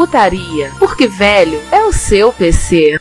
Retrocomputaria, porque velho é o seu PC.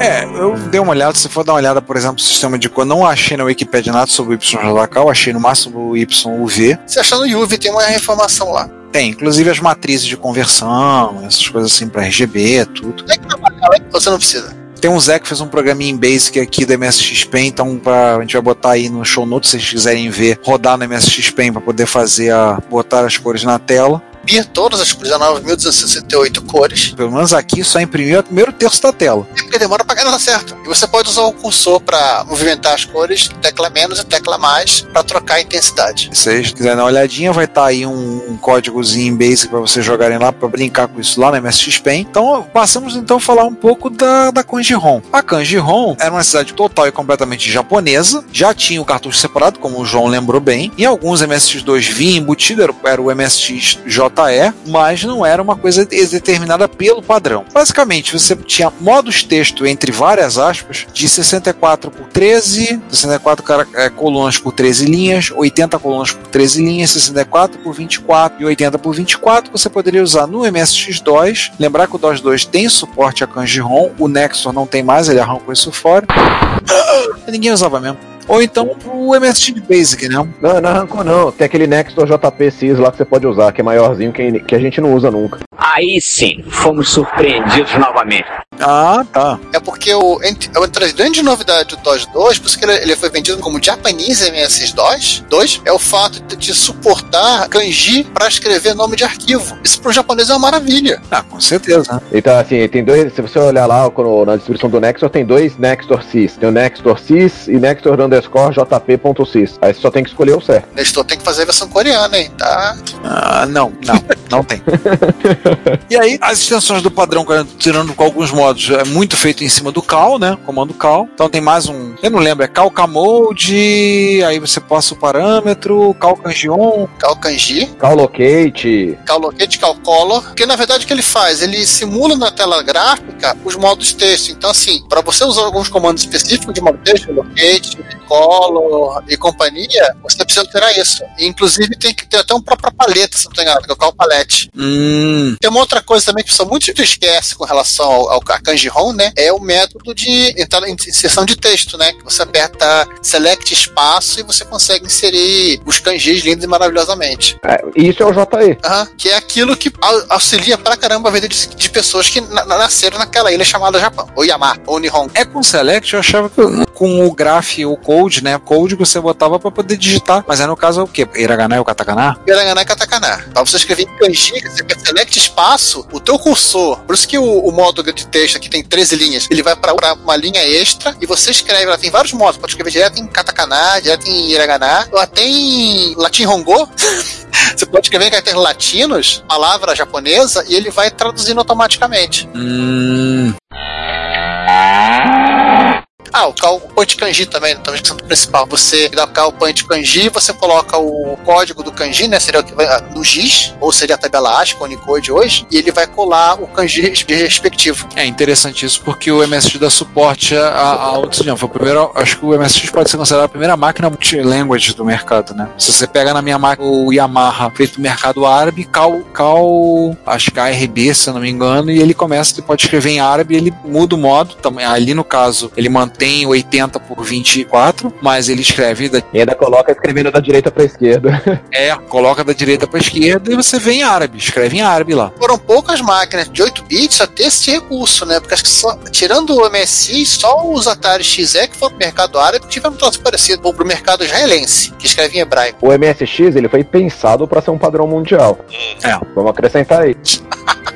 É, eu dei uma olhada, se for dar uma olhada, por exemplo, no sistema de cor, não achei na Wikipedia nada sobre o YJK, eu achei no máximo o YUV. Se achar no UV, tem uma informação lá. Tem, inclusive as matrizes de conversão, essas coisas assim para RGB, tudo. Tem que trabalhar, hein? Você não precisa. Tem um Zé que fez um programinha em Basic aqui do MSXP, então pra, a gente vai botar aí no show notes se vocês quiserem ver, rodar no MSXP para poder fazer a botar as cores na tela. Imprimir todas as 19.268 cores. Pelo menos aqui só imprimiu o primeiro terço da tela. É porque demora pra ganhar certo. E você pode usar o cursor para movimentar as cores, tecla menos e tecla mais, para trocar a intensidade. Se vocês quiserem dar uma olhadinha, vai estar aí um, um códigozinho em Basic para vocês jogarem lá, para brincar com isso lá no MSXP. Então, passamos então a falar um pouco da, da Kanji-ROM. A Kanji-ROM era uma cidade total e completamente japonesa, já tinha o cartucho separado, como o João lembrou bem. Em alguns MSX2 vinha embutido, era, o MSX JE, mas não era uma coisa determinada pelo padrão. Basicamente, você tinha modos texto entre várias aspas de 64 por 13, 64 cara- é, colunas por 13 linhas, 80 colunas por 13 linhas, 64 por 24 e 80 por 24. Você poderia usar no MSX2. Lembrar que o DOS 2 tem suporte a Kanji-ROM, o Nexor não tem mais, ele arrancou isso fora. Ninguém usava mesmo. Ou então pro MSX Basic, né? Não, não arrancou não. Tem aquele Nextor JP CIS lá que você pode usar, que é maiorzinho, que, que a gente não usa nunca. Aí sim, fomos surpreendidos novamente. Ah, tá. É porque o, entre, entre as grandes novidades do DOS 2, por isso que ele, ele foi vendido como Japanese MS-DOS 2, é o fato de, de suportar kanji para escrever nome de arquivo. Isso para o japonês é uma maravilha. Ah, com certeza. Então, assim, tem dois. Se você olhar lá quando- na distribuição do Nextor, tem dois Nextor CIS. Tem o Nextor CIS e Nextor underscore JP.CIS. Aí você só tem que escolher o certo. Nestor tem que fazer a versão coreana, hein? Tá? Ah, não, não, não tem. e aí, as extensões do padrão, tirando com alguns modos, é muito feito em cima do cal, né? Comando cal. Então tem mais um. Eu não lembro, é cal mode, aí você passa o parâmetro, cal kanjion. Cal kanji, Callocate. cal locate, cal color. Porque na verdade o que ele faz? Ele simula na tela gráfica os modos texto. Então, assim, para você usar alguns comandos específicos de modo texto, locate, color e companhia, você precisa alterar isso. E, inclusive tem que ter até uma própria paleta, se não estou enganado, que é o cal palette. Hum, Tem uma outra coisa também que o pessoal muito esquece com relação ao, ao kanji ROM, né? É o método de entrar em inserção de texto, né? Que você aperta select espaço e você consegue inserir os kanjis lindos e maravilhosamente. É, isso é o JE. Aham, que é aquilo que au- auxilia pra caramba a vida de, de pessoas que na- na- nasceram naquela ilha chamada Japão, ou Yamato, ou Nihon. é com select, eu achava que com o graph ou code, né? Code você botava pra poder digitar. Mas é no caso é o quê? Hiragana e o katakana? Hiragana e katakana. Pra você escrever em kanji, você quer select espaço, o teu cursor, por isso que o, o modo de texto aqui tem 13 linhas, ele vai pra uma linha extra e você escreve, ela tem vários modos, pode escrever direto em katakana, direto em hiragana, ou até em latim hongo. Você pode escrever em caracteres latinos, palavra japonesa, e ele vai traduzindo automaticamente. Hum, Ah, o cal- o point kanji também, também é o principal. Você dá o cal point kanji, você coloca o código do kanji, né? Seria o que vai ah, no GIS, ou seria a tabela ASCII, Unicode hoje, e ele vai colar o kanji res- respectivo. é interessante isso porque o MSX dá suporte a, a idiomas. Foi o primeiro, acho que o MSX pode ser considerado a primeira máquina multilanguage do mercado, né? Se você pega na minha máquina o Yamaha feito pro mercado árabe, cal, cal, acho que ARB, se eu não me engano, e ele começa, ele pode escrever em árabe, ele muda o modo, ali no caso, ele mantém tem 80 por 24, mas ele escreve da, E ainda coloca escrevendo da direita pra esquerda. é, coloca da direita para esquerda e você vê em árabe, escreve em árabe lá. Foram poucas máquinas de 8 bits a ter esse recurso, né? Porque acho que só, tirando o MSI, só os Atari XE que foram pro mercado árabe tiveram um troço parecido, ou pro mercado israelense, que escreve em hebraico. O MSX ele foi pensado pra ser um padrão mundial. É. Vamos acrescentar aí.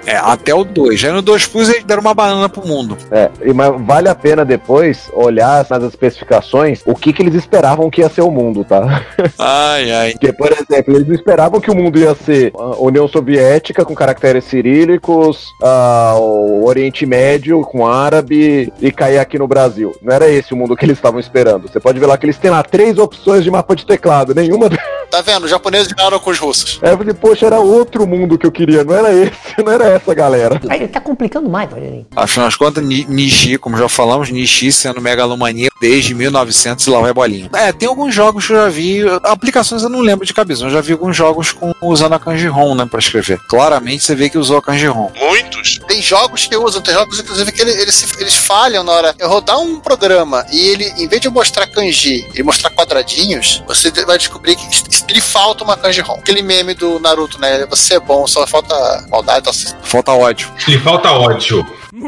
É, até o 2. Já no 2 Plus eles deram uma banana pro mundo. É, e, mas vale a pena depois olhar nas especificações o que, que eles esperavam que ia ser o mundo, tá? Ai, ai. Porque, por exemplo, eles esperavam que o mundo ia ser a União Soviética com caracteres cirílicos, ah, o Oriente Médio com árabe e cair aqui no Brasil. Não era esse o mundo que eles estavam esperando. Você pode ver lá que eles têm lá três opções de mapa de teclado, nenhuma. Tá vendo? Os japoneses ganharam com os russos. Eu falei, poxa, era outro mundo que eu queria, não era esse, não era essa galera. Aí ele tá complicando mais, Rogerinho. Afinal de contas, Ni- Nishi, como já falamos, Nishi sendo megalomania desde 1900 e lá vai bolinha. É, tem alguns jogos que eu já vi, aplicações eu não lembro de cabeça, mas eu já vi alguns jogos com, usando a kanji ROM, né, pra escrever. Claramente você vê que usou a kanji ROM. Muitos. Tem jogos que usam, tem jogos inclusive que ele- eles, se- eles falham na hora de rodar um programa e ele, em vez de mostrar kanji e mostrar quadradinhos, você vai descobrir que lhe falta uma kanji ROM. Aquele meme do Naruto, né? Você é bom, só falta maldade. Tá... Falta ódio. Lhe falta ódio.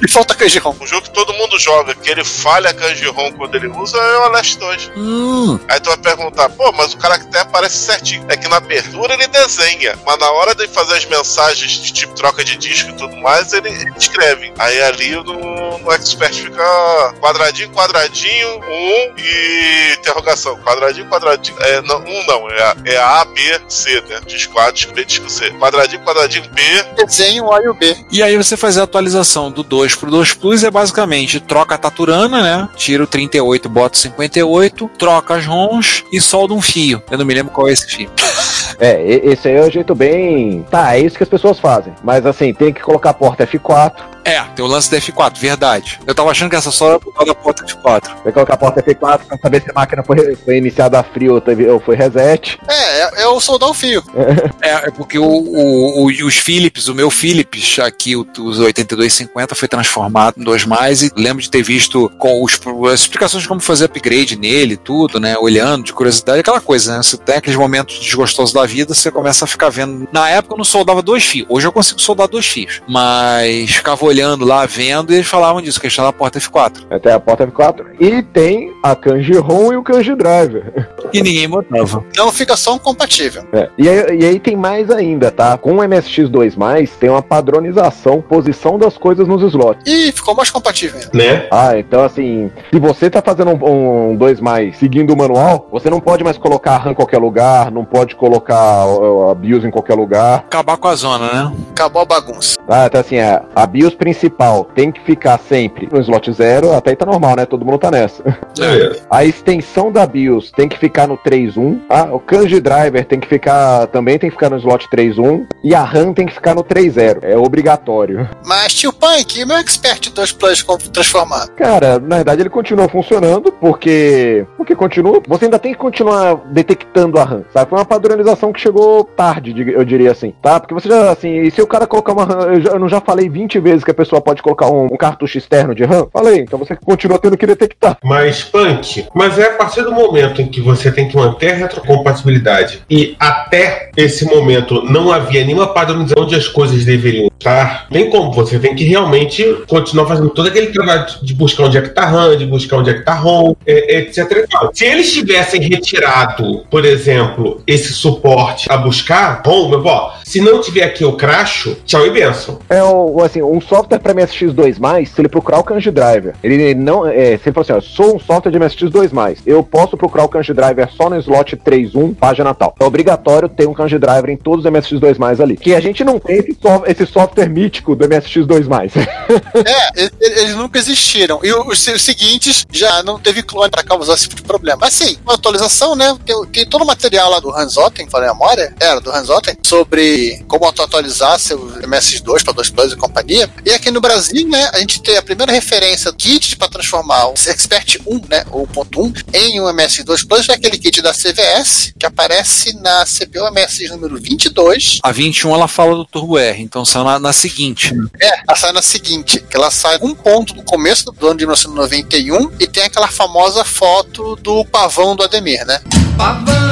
Lhe falta kanji ROM. Um jogo que todo mundo joga, que ele falha a kanji ROM quando ele usa, é o Last 2. Hum, Aí tu vai perguntar, pô, mas o caractere aparece certinho. É que na abertura ele desenha, mas na hora de fazer as mensagens de tipo troca de disco e tudo mais, ele, ele escreve. Aí ali no, no Expert fica quadradinho, quadradinho, um e interrogação. Quadradinho, quadradinho. É, não, um não, é, a- é A, B, C, né? Disco A, disco B, disco C. Quadradinho, quadradinho, B. Desenho o A e o B. E aí você faz a atualização do 2 pro 2 Plus é basicamente troca a Taturana, né? Tira o 38, bota o 58, troca as ROMs e solda um fio. Eu não me lembro qual é esse fio. É, esse aí é o jeito bem. Tá, é isso que as pessoas fazem. Mas assim, tem que colocar a porta F4, É, tem o lance da F4, verdade. Eu tava achando que essa só era por causa da porta F4. tem que colocar a porta F4 pra saber se a máquina foi, foi iniciada a frio ou, teve- ou foi reset. É, é, é o soldar o fio. É, é porque o, o- os Philips, o meu Philips, aqui o, os 8250 foi transformado em dois mais e lembro de ter visto com os, as explicações de como fazer upgrade nele e tudo, né? Olhando de curiosidade, aquela coisa, né? Você tem aqueles momentos desgostosos da vida, você começa a ficar vendo. Na época eu não soldava dois fios, hoje eu consigo soldar dois fios, mas ficava olhando lá, vendo, e eles falavam disso, que eles da porta F4. Até a porta F4. E tem a Kanji ROM e o Kanji Driver. E ninguém botava. Não fica só um compatível. É, E, aí, e aí tem mais ainda, tá? Com o MSX2, tem uma padronização, posição das coisas nos slots. E ficou mais compatível ainda. Né? Ah, então assim, se você tá fazendo um 2 mais seguindo o manual, você não pode mais colocar a RAM em qualquer lugar, não pode colocar a BIOS em qualquer lugar. Acabar com a zona, né? Acabou a bagunça. Ah, então assim, a, a BIOS principal tem que ficar sempre no slot 0, até aí tá normal, né? Todo mundo tá nessa. Beleza. A extensão da BIOS tem que ficar no 3.1. Ah, o Kanji Driver tem que ficar. Também tem que ficar no slot 3.1. E a RAM tem que ficar no 3.0. É obrigatório. Mas, tio Punk, e meu Expert 2 Plus transformado? Cara, na verdade ele continua funcionando, porque. Porque continua. Você ainda tem que continuar detectando a RAM, sabe? Foi uma padronização que chegou tarde, eu diria assim, tá? Porque você já, assim, e se o cara colocar uma RAM. Eu, já- eu não já falei 20 vezes que a pessoa pode colocar um, um cartucho externo de RAM? Falei, então você continua tendo que detectar. Mas, Punk, mas é a partir do momento em que você tem que manter a retrocompatibilidade e até esse momento não havia nenhuma padronização onde as coisas deveriam estar, tem como, você tem que realmente continuar fazendo todo aquele trabalho de buscar onde é que tá RAM, de buscar onde é que tá ROM, é, etc. Se eles tivessem retirado, por exemplo, esse suporte a buscar ROM, meu ó, se não tiver aqui o crash, tchau e benção. É o, assim, um software para MSX2+, se ele procurar o Kanji Driver, ele não, é, se ele falar assim, ó, sou um software de MSX2+, eu posso procurar o Kanji Driver só no slot 3.1, página tal. É obrigatório ter um Kanji Driver em todos os MSX2+, ali. Que a gente não tem esse, so- esse software mítico do MSX2+. É, e- e- eles nunca existiram. E os, os seguintes já não teve clone pra causar esse tipo de problema. Mas sim, uma atualização, né? Tem, tem todo o material lá do Hans Otten, falei a memória, era do Hans Otten, sobre como atualizar seu MS2 para 2 Plus e companhia. E aqui no Brasil, né, a gente tem a primeira referência kit para transformar o Expert 1, né, ou ponto 1, em um MS2 Plus, foi aquele kit da CVS, que aparece na CPU MS número 22. A 21 ela fala do Turbo R, então só na, na seguinte. né? É, essa sai na seguinte, que ela sai um ponto do começo do ano de 1991 e tem aquela famosa foto do pavão do Ademir, né? Pavão.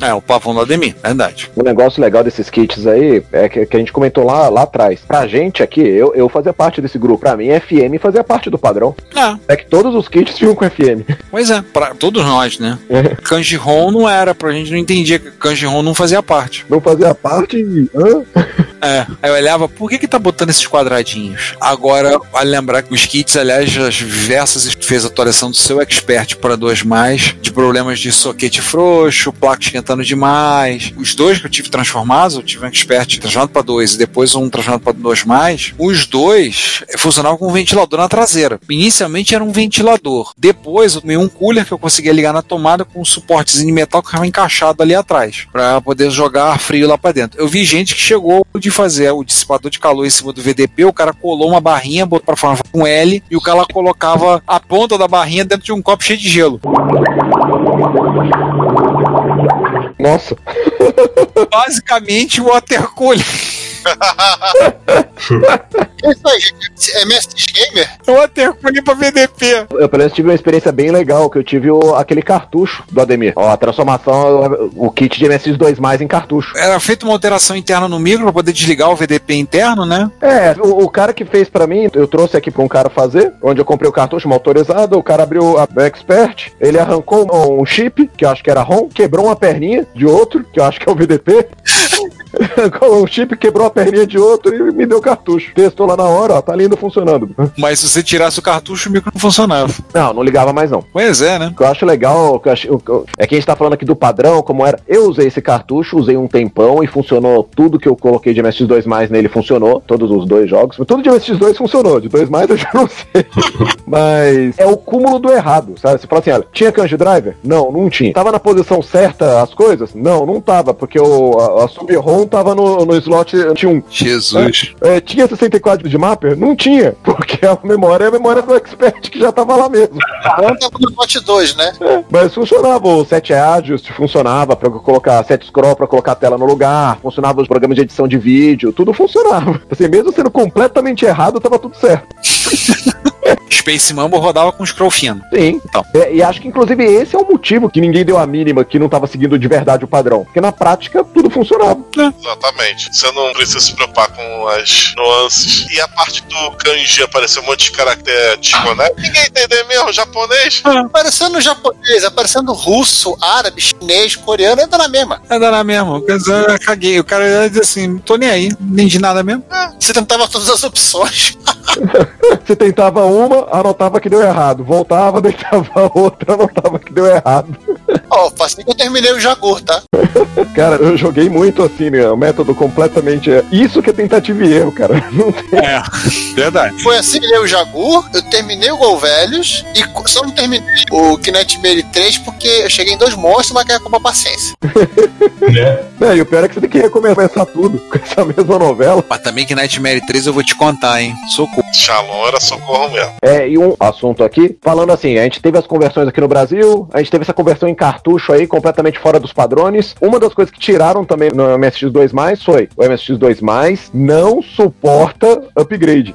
É, o pavão do Ademir, verdade. O negócio legal desses kits aí é que, que a gente comentou lá, lá atrás. Pra gente aqui, eu, eu fazia parte desse grupo. Pra mim, FM fazia parte do padrão. É, É que todos os kits vinham com FM. pois é, pra todos nós, né? Kanji-Ron não era, pra gente não entendia que Kanji-Ron não fazia parte. Não fazia parte. Hã? É, aí eu olhava, por que que tá botando esses quadradinhos? Agora, vale lembrar que os kits, aliás, as diversas fez atualização do seu expert para 2 mais, de problemas de soquete frouxo, placa esquentando demais. Os dois que eu tive transformados, eu tive um expert transformado para 2 e depois um transformado para 2 mais. Os dois funcionavam com um ventilador na traseira. Inicialmente era um ventilador. Depois eu tomei um cooler que eu conseguia ligar na tomada com um suportezinho de metal que ficava encaixado ali atrás, para poder jogar ar frio lá para dentro. Eu vi gente que chegou de fazer o dissipador de calor em cima do VDP, o cara colou uma barrinha, botou para formar um L e o cara colocava a ponta da barrinha dentro de um copo cheio de gelo. Nossa. Basicamente o water cooler. É isso aí. É MSX Gamer? O water cooler para VDP. Eu, pelo menos, tive uma experiência bem legal, que eu tive o- aquele cartucho do Ademir. Ó, a transformação, o kit de MSX2 mais em cartucho. Era feita uma alteração interna no micro para poder desligar o VDP interno, né? É, o, o cara que fez pra mim, eu trouxe aqui pra um cara fazer, onde eu comprei o cartucho uma autorizada, o cara abriu a Expert, ele arrancou um chip, que eu acho que era ROM, quebrou uma perninha de outro, que eu acho que é o VDP. Arrancou um chip, quebrou a perninha de outro e me deu cartucho. Testou lá na hora, ó, tá lindo funcionando. Mas se você tirasse o cartucho, o micro não funcionava. Não, não ligava mais não. Pois é, né? O que eu acho legal que eu acho- é que a gente tá falando aqui do padrão, como era. Eu usei esse cartucho, usei um tempão e funcionou tudo que eu coloquei de MSX2 mais nele funcionou, todos os dois jogos. Tudo de MSX2 funcionou, de 2 mais eu já não sei. Mas é o cúmulo do errado, sabe? Você fala assim, olha, tinha Kanji Driver? Não, não tinha. Tava na posição certa as coisas? Não, não tava, porque o, a, a sub-ROM tava no, no slot 1. Jesus. É, tinha 64 de mapper? Não tinha, porque a memória é a memória do Expert que já tava lá mesmo. Tava no Note 2, né? É, mas funcionava o 7 Adjust, funcionava pra eu colocar 7 scroll pra colocar a tela no lugar, funcionava os programas de edição de vídeo, tudo funcionava. Assim, mesmo sendo completamente errado, tava tudo certo. Space Mambo rodava com scroll fino. Sim. Então. É, e acho que inclusive esse é o motivo que ninguém deu a mínima que não tava seguindo de verdade o padrão. Porque na prática tudo funcionava. Exatamente. Você não precisa se preocupar com as nuances. E a parte do kanji aparecer um monte de caractere desconecta. Ninguém entendeu mesmo, japonês? Aparecendo japonês, aparecendo russo, árabe, chinês, coreano, entra na mesma. É mesmo. Quer dizer, eu caguei. O cara ia dizer assim, tô nem aí, não entendi nada mesmo. Você tentava todas as opções. Você tentava uma, anotava que deu errado. Voltava, deitava outra, anotava que deu errado. Ó, oh, assim que eu terminei o Jagur, tá? Cara, eu joguei muito assim, né? O método completamente. é- Isso que é tentativa e erro, cara. Não tem. É, verdade. Foi assim que eu o Jagur, eu terminei o Gol Velhos e só não terminei o Kinect Mary 3 porque eu cheguei em dois monstros, mas que acabou a paciência. né? É, e o pior é que você tem que recomeçar tudo com essa mesma novela. Mas também que Nightmare 3 eu vou te contar, hein? Socorro. Shalom era socorro mesmo. É, e um assunto aqui, falando assim, a gente teve as conversões aqui no Brasil, a gente teve essa conversão em cartucho aí, completamente fora dos padrões. Uma das coisas que tiraram também no MSX2+, foi o MSX2+, não suporta upgrade.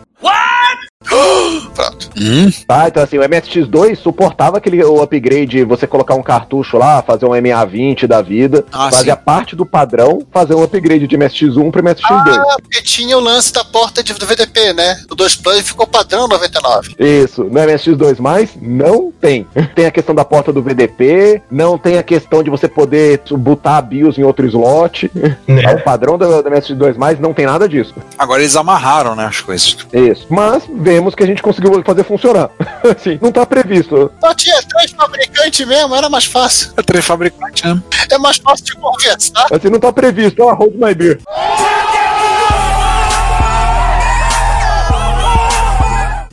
Pronto. Hum? Tá, então assim, o MSX2 suportava aquele o upgrade, você colocar um cartucho lá, fazer um MA20 da vida, Ah, fazia sim. parte do padrão, fazer um upgrade de MSX1 para MSX2. Ah, porque tinha o lance da porta de, do VDP, né? O 2 Plus ficou padrão 99. Isso, no MSX2+, não tem. Tem a questão da porta do VDP, não tem a questão de você poder botar a BIOS em outro slot. Né? O padrão do, do MSX2+, não tem nada disso. Agora eles amarraram, né, as coisas. Isso. Mas vemos que a gente conseguiu fazer funcionar. assim, não tá previsto. Só tinha três fabricantes mesmo, era mais fácil. É três fabricantes, né? É mais fácil de conversar. Assim, não tá previsto. Ó, hold my beer.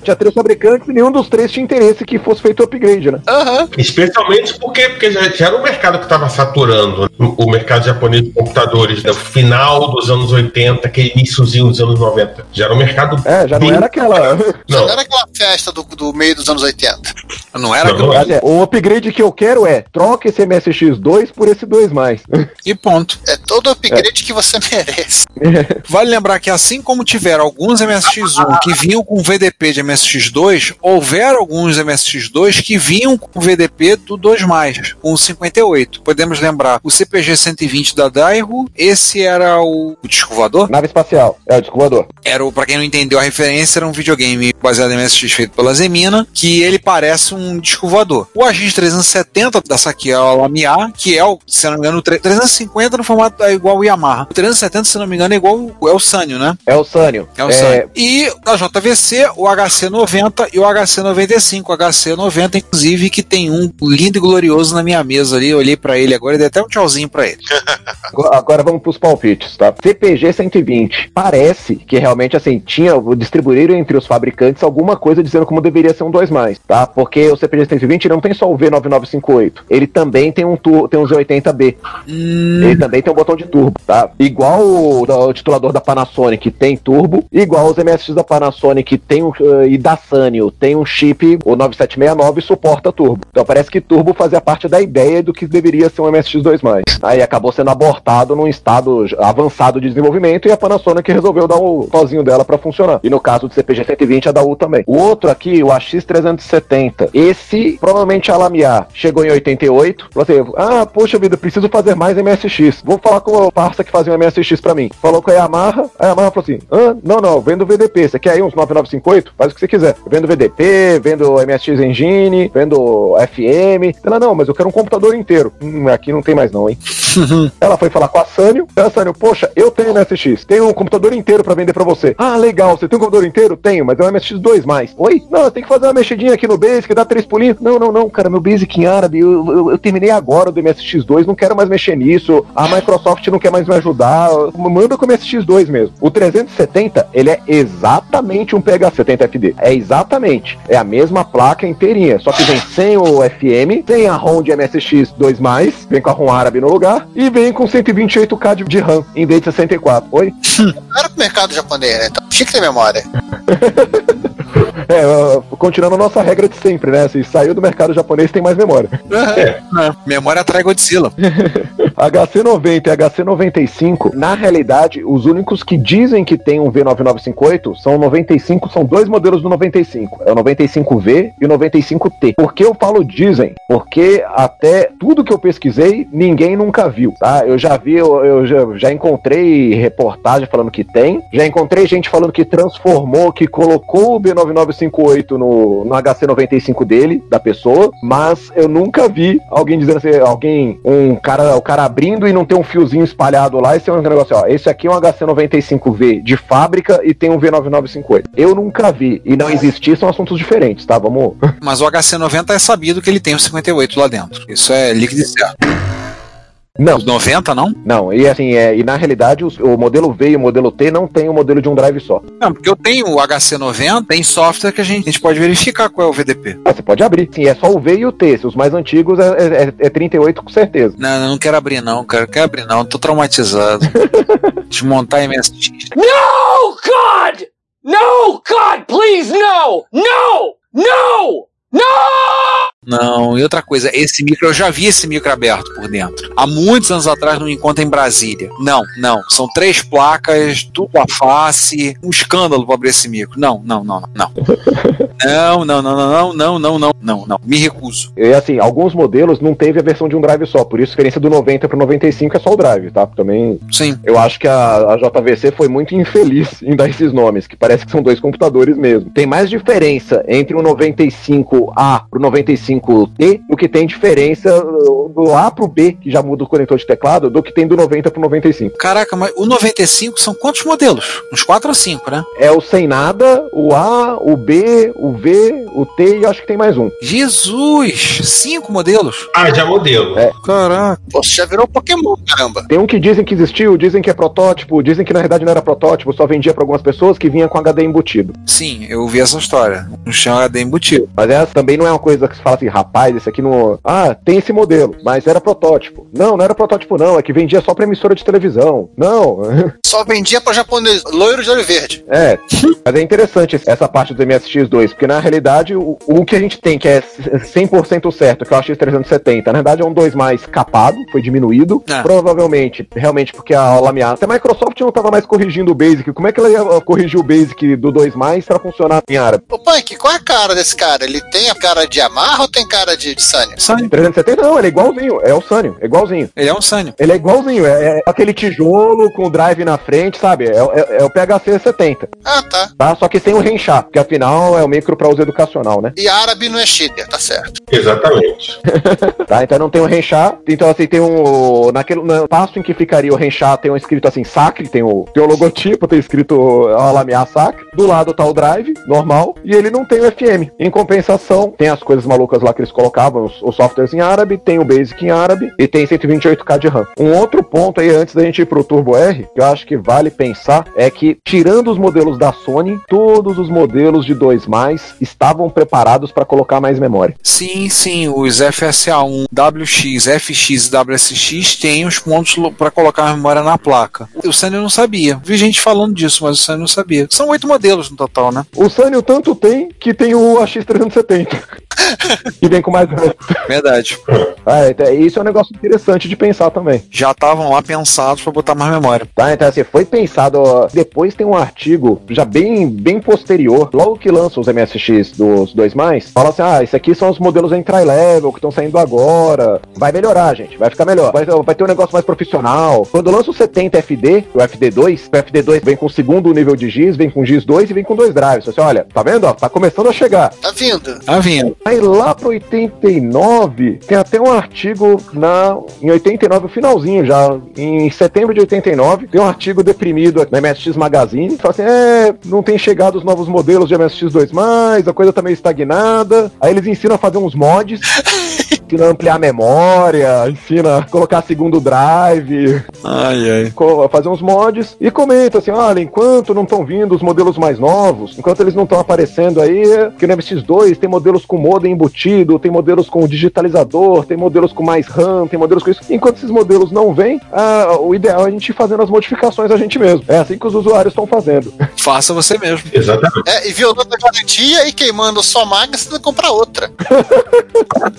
Tinha três fabricantes e nenhum dos três tinha interesse que fosse feito o upgrade, né? Aham. Especialmente porque, porque já, já era um mercado que estava saturando né? o, o mercado japonês de computadores do final dos anos 80, aquele iníciozinho dos anos 90. Já era um mercado. É, já não bem- era aquela. Não, não era aquela festa do, do meio dos anos 80. Não era Não, aquilo. não é. O upgrade que eu quero é troca esse MSX2 por esse 2 mais. E ponto. É, Todo upgrade que você merece. Vale lembrar que assim como tiveram alguns MSX1 que vinham com VDP de MSX2, houveram alguns MSX2 que vinham com VDP do 2+, com o 58. Podemos lembrar o CPG 120 da Daewoo, esse era o, o disco voador? Nave espacial. É o disco voador. Era o, pra quem não entendeu a referência, era um videogame baseado em MSX feito pela Zemina, que ele parece um disco voador. O Agis 370 dessa aqui é o Lamiar, que é o, se não me engano, o tre- 350 no formato é igual o Yamaha. O 370, se não me engano, é igual o, é o Sanyo, né? É o Sânio. É o Sanyo. E da JVC, o HC90 e o HC95. O HC90, inclusive, que tem um lindo e glorioso na minha mesa ali. Eu olhei pra ele agora e dei até um tchauzinho pra ele. Agora- vamos pros palpites, tá? CPG 120. Parece que realmente, assim, tinha, distribuíram entre os fabricantes alguma coisa dizendo como deveria ser um 2 mais, tá? Porque o CPG 120 não tem só o V9958. Ele também tem um, tem um Z80B. Ele também tem um botão de turbo, tá? Igual o, o titulador da Panasonic tem turbo, igual os MSX da Panasonic tem um, eh, e da Sanyo tem um chip, o 9769 suporta turbo. Então parece que turbo fazia parte da ideia do que deveria ser um MSX2+. Aí acabou sendo abortado num estado avançado de desenvolvimento e a Panasonic resolveu dar o tozinho dela pra funcionar. E no caso do CPG 120 a da U também. O outro aqui, o AX370, esse provavelmente a Lamiar chegou em 88, falou assim, ah, poxa vida, preciso fazer mais MSX. Vou falar com o parça que fazia um MSX pra mim. Falou com a Yamaha, a Yamaha falou assim, ah, não, não, vendo VDP, você quer aí uns 9958? Faz o que você quiser. Vendo VDP, vendo MSX Engine, vendo FM. Ela, não, mas eu quero um computador inteiro. Hum, aqui não tem mais não, hein? Ela foi falar com a Sânio. A Sânio, poxa, eu tenho MSX. Tenho um computador inteiro pra vender pra você. Ah, legal. Você tem um computador inteiro? Tenho, mas é um MSX 2 mais. Oi? Não, tem que fazer uma mexidinha aqui no Basic, dar três pulinhos. Não, não, não, cara. Meu Basic em árabe, eu, eu- eu terminei agora do MSX 2, não quero mais mexer nisso. A Microsoft não quer mais me ajudar. Manda com o MSX 2 mesmo. O 370, ele é exatamente um PH70FD. É exatamente. É a mesma placa inteirinha. Só que vem sem o FM, sem a ROM de MSX 2, vem com a ROM árabe no lugar e vem com 128K de- de RAM em vez de 64. Oi? Não era pro mercado japonês, né? Então tinha que ter memória. É, continuando a nossa regra de sempre, né? Se saiu do mercado japonês, tem mais memória. É. Memória atrai Godzilla. HC90 e HC95, na realidade, os únicos que dizem que tem um V9958 são 95, são dois modelos do 95. É o 95V e o 95T. Por que eu falo dizem? Porque até tudo que eu pesquisei, ninguém nunca viu, tá? Eu já vi, eu, eu já, já encontrei reportagem falando que tem, já encontrei gente falando que transformou, que colocou o B9958 no, no HC95 dele, da pessoa, mas eu nunca vi alguém dizendo assim, alguém, um cara, o cara abrindo e não ter um fiozinho espalhado lá, esse é um negócio, ó, esse aqui é um HC95V de fábrica e tem um V9958. Eu nunca vi, e não existir são assuntos diferentes, tá? Vamos... Mas o HC90 é sabido que ele tem o 58 lá dentro. Isso é líquido e certo. Não. Os 90 não? Não, e assim, é, e na realidade os- o modelo V e o modelo T não tem o modelo de um drive só. Não, porque eu tenho o HC90, tem software que a gente, a gente pode verificar qual é o VDP. Ah, você pode abrir. Sim, é só o V e o T. Se os mais antigos é, é, é 38 com certeza. Não, eu não quero abrir não, cara. Quero abrir não, tô traumatizado. Desmontar MSX. No, God! No, God, please, no! No! No! No! Não, e outra coisa, esse micro, eu já vi esse micro aberto por dentro. Há muitos anos atrás, num encontro em Brasília. Não, não. São três placas, tudo a face. Um escândalo pra abrir esse micro. Não, não, não, não. Não, não, não, não, não, não, não, não, não, não. Me recuso. E assim, alguns modelos não teve a versão de um drive só, por isso a diferença do 90 pro 95 é só o drive, tá? Também. Sim. Eu acho que a, a JVC foi muito infeliz em dar esses nomes, que parece que são dois computadores mesmo. Tem mais diferença entre o 95A pro 95T do que tem diferença uh, do A pro B, que já muda o conector de teclado, do que tem do 90 pro 95. Caraca, mas o 95 são quantos modelos? Uns 4 ou 5, né? É o sem nada, o A, o B, o V, o T e acho que tem mais um. Jesus! Cinco modelos? Ah, já modelo. É. Caraca. Pô, você já virou Pokémon, caramba. Tem um que dizem que existiu, dizem que é protótipo, dizem que na verdade não era protótipo, só vendia pra algumas pessoas que vinha com HD embutido. Sim, eu vi essa história. Um chão HD embutido. Mas essa também não é uma coisa que se fala assim, rapaz, esse aqui não. Ah, tem esse modelo, mas era protótipo. Não, não era protótipo, não, é que vendia só pra emissora de televisão. Não. Só vendia pra japonês, loiro de olho verde. É, mas é interessante essa parte do MSX2, porque na realidade o, o que a gente tem que é 100% certo, que é o AX370, na verdade é um 2 mais capado, foi diminuído. É. Provavelmente, realmente, porque a lameada. Até a Microsoft não estava mais corrigindo o Basic. Como é que ela ia uh, corrigir o Basic do 2 mais pra funcionar em árabe? Ô, Punk, qual é a cara desse cara? Ele tem a cara de Yamaha tem cara de, de Sunny? Sunny. 370 não, ele é igualzinho, é o Sunny, é igualzinho. Ele é um Sunny. Ele é igualzinho, é, é aquele tijolo com o drive na frente, sabe? É, é- é o PHC 70, Ah, tá. tá? Só que sem o renchar, porque afinal é o micro para uso educacional, né? E árabe não é cheater, tá certo. Exatamente. Tá? Então não tem o renchar. Então assim, tem um. Naquele no passo em que ficaria o renchar, tem um escrito assim, sacre, tem o, tem o logotipo, tem escrito Alamear sacre. Do lado tá o drive, normal, e ele não tem o FM. Em compensação, tem as coisas malucas lá que eles colocavam, os, os softwares em árabe, tem o Basic em árabe e tem 128k de RAM. Um outro ponto aí, antes da gente ir pro Turbo R, que eu acho que vale pensar, é que tirando os modelos da Sony, todos os modelos de 2 estavam preparados para colocar mais memória. Sim, sim, os FSA1, WX, FX e WSX têm os pontos para colocar a memória na placa. O eu não sabia. Vi gente falando disso, mas o Sunny não sabia. São oito modelos no total, né? O Sunny tanto tem que tem o AX370. e vem com mais. Verdade. Ah, então, isso é um negócio interessante de pensar também. Já estavam lá pensados para botar mais memória. Tá, então assim, foi pensado. ó, Depois tem um artigo já bem, bem posterior, logo que lança os MSX dos 2 fala assim: ah, isso aqui são os modelos entry level que estão saindo agora. Vai melhorar, gente, vai ficar melhor. Vai, vai ter um negócio mais profissional. Quando lança o 70 FD, o FD2, o FD2 vem com o segundo nível de GIS, vem com GIS 2 e vem com dois drives. Você olha, tá vendo? Ó, tá começando a chegar. Tá vindo. Tá vindo. Aí lá pro 89, tem até um artigo na, em 89, o finalzinho já, em setembro de 89, tem um artigo deprimido na MSX Magazine, fala assim, é, não tem chegado os novos modelos de MSX 2+, a coisa tá meio estagnada, aí eles ensinam a fazer uns mods, ensina a ampliar a memória, ensina a colocar segundo drive, Ai, ai. fazer uns mods e comenta assim: olha, enquanto não estão vindo os modelos mais novos, enquanto eles não estão aparecendo aí, que no MX2 tem modelos com modem embutido, tem modelos com digitalizador, tem modelos com mais RAM, tem modelos com isso. Enquanto esses modelos não vêm, ah, o ideal é a gente ir fazendo as modificações a gente mesmo. É assim que os usuários estão fazendo. Faça você mesmo. Exatamente. É, e violando a garantia e queimando sua máquina, você tem que comprar outra.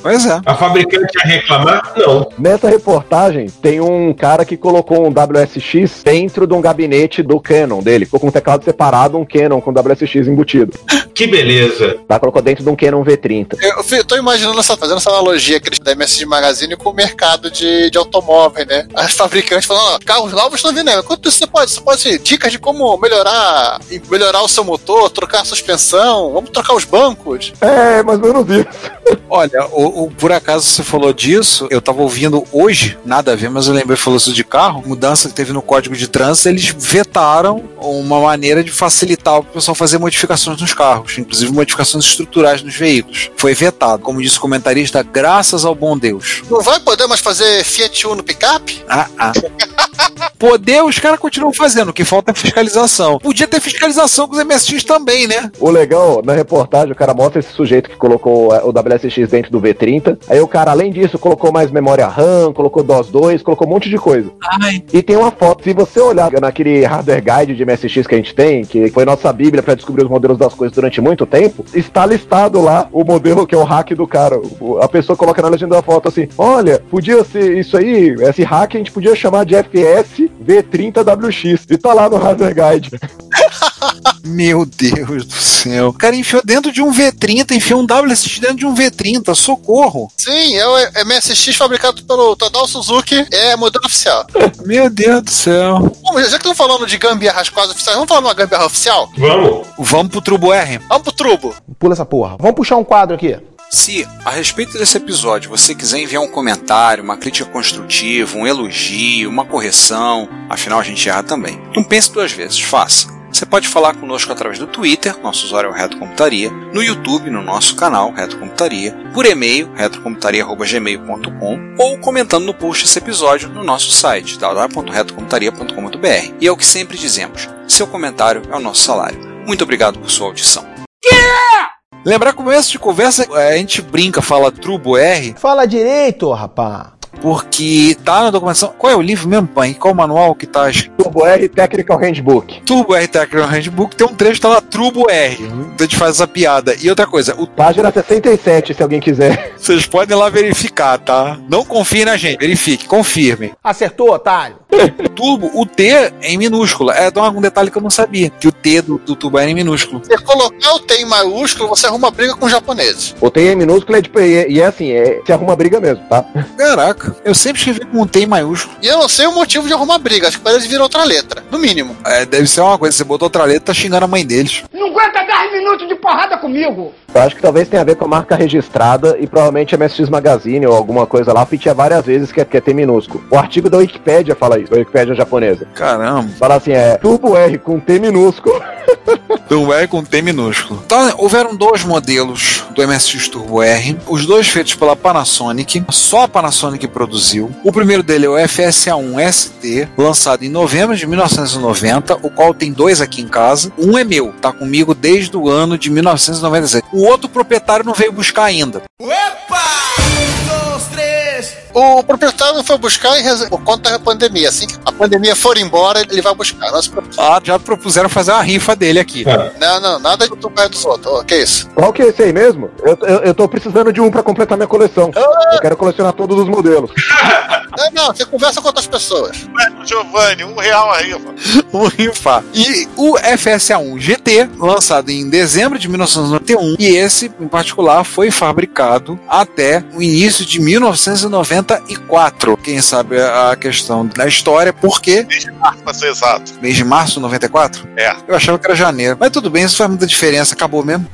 Pois é. A fabricante ia reclamar? Não. Nessa reportagem, tem um cara que colocou um WSX dentro de um gabinete do Canon dele. Ficou com um teclado separado, um Canon com WSX embutido. Que beleza. Tá? Colocou dentro de um Canon V30. Eu, eu tô imaginando essa, fazendo essa analogia aqui da MSG Magazine com o mercado de, de automóveis, né? As fabricantes falando, ó, carros novos estão vindo, né? Quanto você pode? Você pode assim, dicas de como melhorar, melhorar o seu motor, trocar a suspensão, vamos trocar os bancos. É, mais ou menos isso. Olha, o, o- por acaso você falou disso, eu tava ouvindo hoje, nada a ver, mas eu lembrei falou isso de carro, mudança que teve no código de trânsito, eles vetaram uma maneira de facilitar o pessoal fazer modificações nos carros, inclusive modificações estruturais nos veículos. Foi vetado, como disse o comentarista, graças ao bom Deus. Não vai poder mais fazer Fiat Uno picape? Ah, ah. Poder, os caras continuam fazendo, o que falta é fiscalização. Podia ter fiscalização com os MSX também, né? O legal, na reportagem, o cara mostra esse sujeito que colocou é, o WSX dentro do V30. Aí o cara, além disso, colocou mais memória RAM, colocou DOS 2, colocou um monte de coisa. Ai. E tem uma foto. Se você olhar naquele hardware guide de MSX que a gente tem, que foi nossa bíblia pra descobrir os modelos das coisas durante muito tempo, está listado lá o modelo que é o hack do cara. A pessoa coloca na legenda da foto assim: olha, podia ser isso aí, esse hack a gente podia chamar de FS V30WX. E tá lá no hardware guide. Meu Deus do céu. O cara enfiou dentro de um V30, enfiou um WSX dentro de um V30, socorro. Sim, é o MSX fabricado pelo Tadao Suzuki, é modelo oficial. Meu Deus do céu. Bom, já que estão falando de gambiarras quase oficiais, vamos falar de uma gambiarra oficial? Vamos. Vamos pro Turbo R. Vamos pro trubo. Pula essa porra. Vamos puxar um quadro aqui. Se, a respeito desse episódio, você quiser enviar um comentário, uma crítica construtiva, um elogio, uma correção, afinal a gente erra também. Não pense duas vezes, faça. Você pode falar conosco através do Twitter, nosso usuário é o Reto Computaria, no YouTube, no nosso canal Reto Computaria, por e-mail, retrocomputaria.gmail.com ou comentando no post desse episódio no nosso site, www.retocomputaria.com.br. E é o que sempre dizemos, seu comentário é o nosso salário. Muito obrigado por sua audição. Lembrar começo de conversa, a gente brinca, fala Turbo R, Fala direito, rapá. Porque tá na documentação. Qual é o livro mesmo, pai? Qual o manual que tá? Turbo R Technical Handbook. Turbo R Technical Handbook tem um trecho que tá lá Turbo R. A gente faz essa piada. E outra coisa, o Página 67, se alguém quiser. Vocês podem lá verificar, tá? Não confiem na gente, verifique, confirme. Acertou, otário? Turbo, o T é em minúscula. É um detalhe que eu não sabia, que o T do, do tubo era em minúsculo. Se colocar o T em maiúsculo, você arruma briga com os japoneses. O T em minúsculo é de, e, e é assim, é, se arruma briga mesmo, tá? Caraca, eu sempre escrevi com um T em maiúsculo. E eu não sei o motivo de arrumar briga, acho que parece virar outra letra, no mínimo. É, deve ser uma coisa, você botou outra letra, tá xingando a mãe deles. Não aguenta 10 minutos de porrada comigo! Eu acho que talvez tenha a ver com a marca registrada e provavelmente a MSX Magazine ou alguma coisa lá repetia várias vezes que é, que é T minúsculo. O artigo da Wikipédia fala isso, da Wikipédia japonesa. Caramba. Fala assim, é Turbo R com T minúsculo. Turbo R com T minúsculo. Então, houveram dois modelos do MSX Turbo R, os dois feitos pela Panasonic, só a Panasonic produziu. O primeiro dele é o FSA1 ST, lançado em novembro de 1990, o qual tem dois aqui em casa. Um é meu, tá comigo desde o ano de 1996. O outro proprietário não veio buscar ainda. O proprietário não foi buscar res- por conta da pandemia. Assim que a pandemia for embora, ele vai buscar. Preocupe. Ah, já propuseram fazer uma rifa dele aqui. não, não, nada de tu dos outros. Que isso? Qual que é esse aí mesmo? Eu, eu, eu tô precisando de um pra completar minha coleção. Eu quero colecionar todos os modelos. Não, não, você conversa com outras pessoas. Giovanni, um real a rifa. um rifar. E o FSA1 GT, lançado em dezembro de 1991, e esse em particular foi fabricado até o início de 1994. Quem sabe a questão da história, por quê? Pra ser exato. Mês de março de 94? É. Eu achava que era janeiro. Mas tudo bem, isso faz muita diferença, acabou mesmo.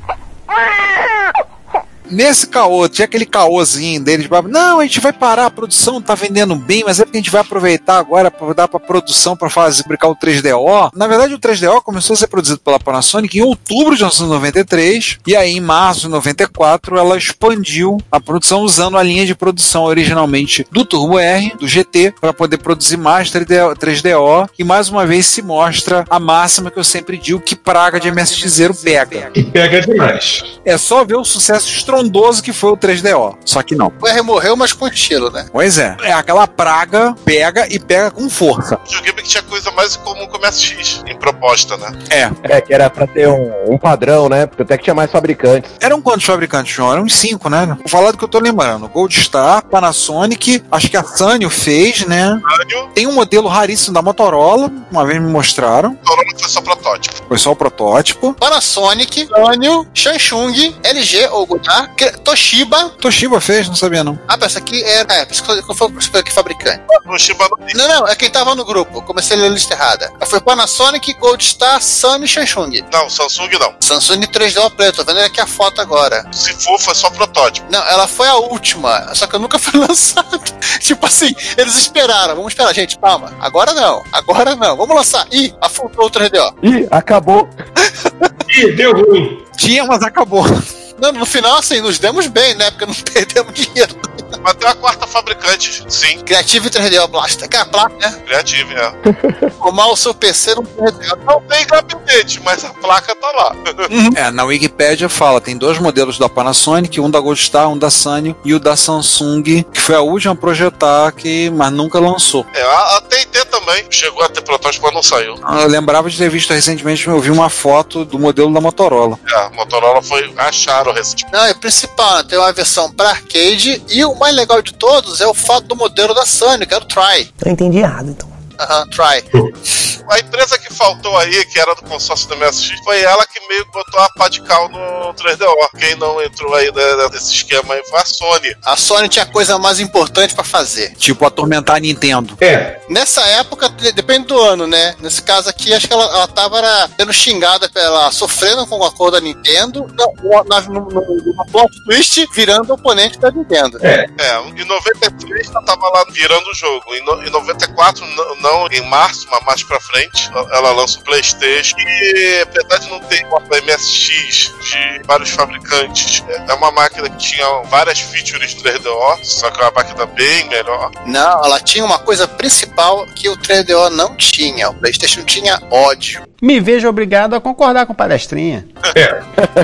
Nesse caô, tinha aquele caôzinho deles, não, a gente vai parar a produção, tá vendendo bem, mas é porque a gente vai aproveitar agora para dar pra produção para fazer fabricar o 3DO. Na verdade, o 3DO começou a ser produzido pela Panasonic em outubro de 1993, e aí em março de 94 ela expandiu a produção usando a linha de produção originalmente do Turbo R, do GT, para poder produzir mais 3DO, 3DO, e mais uma vez se mostra a máxima que eu sempre digo que praga de MSX pega. E pega demais. É só ver o sucesso estrondoso que foi o 3DO. Só que não. O R morreu, mas com estilo, né? Pois é. É aquela praga, pega e pega com força. Videogame que tinha coisa mais em comum com o MSX, em proposta, né? É. É, que era pra ter um, um padrão, né? Porque até que tinha mais fabricantes. Eram quantos fabricantes, João? Eram uns cinco, né? Vou falar do que eu tô lembrando. Gold Star, Panasonic, acho que a Sanyo fez, né? Sanyo. Tem um modelo raríssimo da Motorola, uma vez me mostraram. Motorola foi só protótipo. Foi só o protótipo. Panasonic, Sanyo, Samsung, LG ou Godard, Toshiba. Toshiba fez, não sabia não. Ah, pensa que era. É, por isso que foi foi que fabricante. Toshiba não Não, não, é quem tava no grupo. Comecei a ler a lista errada. Foi Panasonic, Gold Star, Samsung e Samsung. Não, Samsung não. Samsung 3D preto, tô vendo aqui a foto agora. Se for, foi só protótipo. Não, ela foi a última, só que eu nunca fui lançado. tipo assim, eles esperaram, vamos esperar, gente, calma. Agora não, agora não, vamos lançar. Ih, afundou o 3DO. Ih, acabou. Ih, deu ruim. Tinha, mas acabou. Não, no final, assim, nos demos bem, né? Porque não perdemos dinheiro. Mas tem uma quarta fabricante, sim. Creative 3DO Blaster. Que é a placa, né? Creative, é. Arrumar o seu PC não 3DO. Não tem gabinete, mas a placa tá lá. É, na Wikipedia fala, tem dois modelos da Panasonic, um da Gold Star, um da Sanyo e o da Samsung, que foi a última a projetar, que, mas nunca lançou. É, a, a TT também chegou a ter protótipo, mas não saiu. Eu lembrava de ter visto recentemente, eu vi uma foto do modelo da Motorola. É, a Motorola foi. Recentemente. Não, é principal, né? tem uma versão para arcade e o mais legal de todos é o fato do modelo da Sony, que era o Try. Eu entendi errado, então. Aham, Try. A empresa que faltou aí, que era do consórcio do MSX, foi ela que meio que botou a pá de cal no 3DO. Quem não entrou aí né, nesse esquema aí foi a Sony. A Sony tinha coisa mais importante pra fazer. Tipo, atormentar a Nintendo. É, Nessa época, de- depende do ano, né? Nesse caso aqui, acho que ela, ela tava era, sendo xingada pela. sofrendo com a cor da Nintendo, na, no plot twist, virando oponente da Nintendo. É, em 93 ela tava lá virando o jogo. Em, no, em 94, não, não, em março, mas mais pra frente, frente, ela lança o PlayStation e, apesar de não ter uma MSX de vários fabricantes, é uma máquina que tinha várias features 3DO, só que é uma máquina bem melhor. Não, ela tinha uma coisa principal que o 3DO não tinha. O PlayStation tinha ódio. Me vejo obrigado a concordar com o palestrinha. É.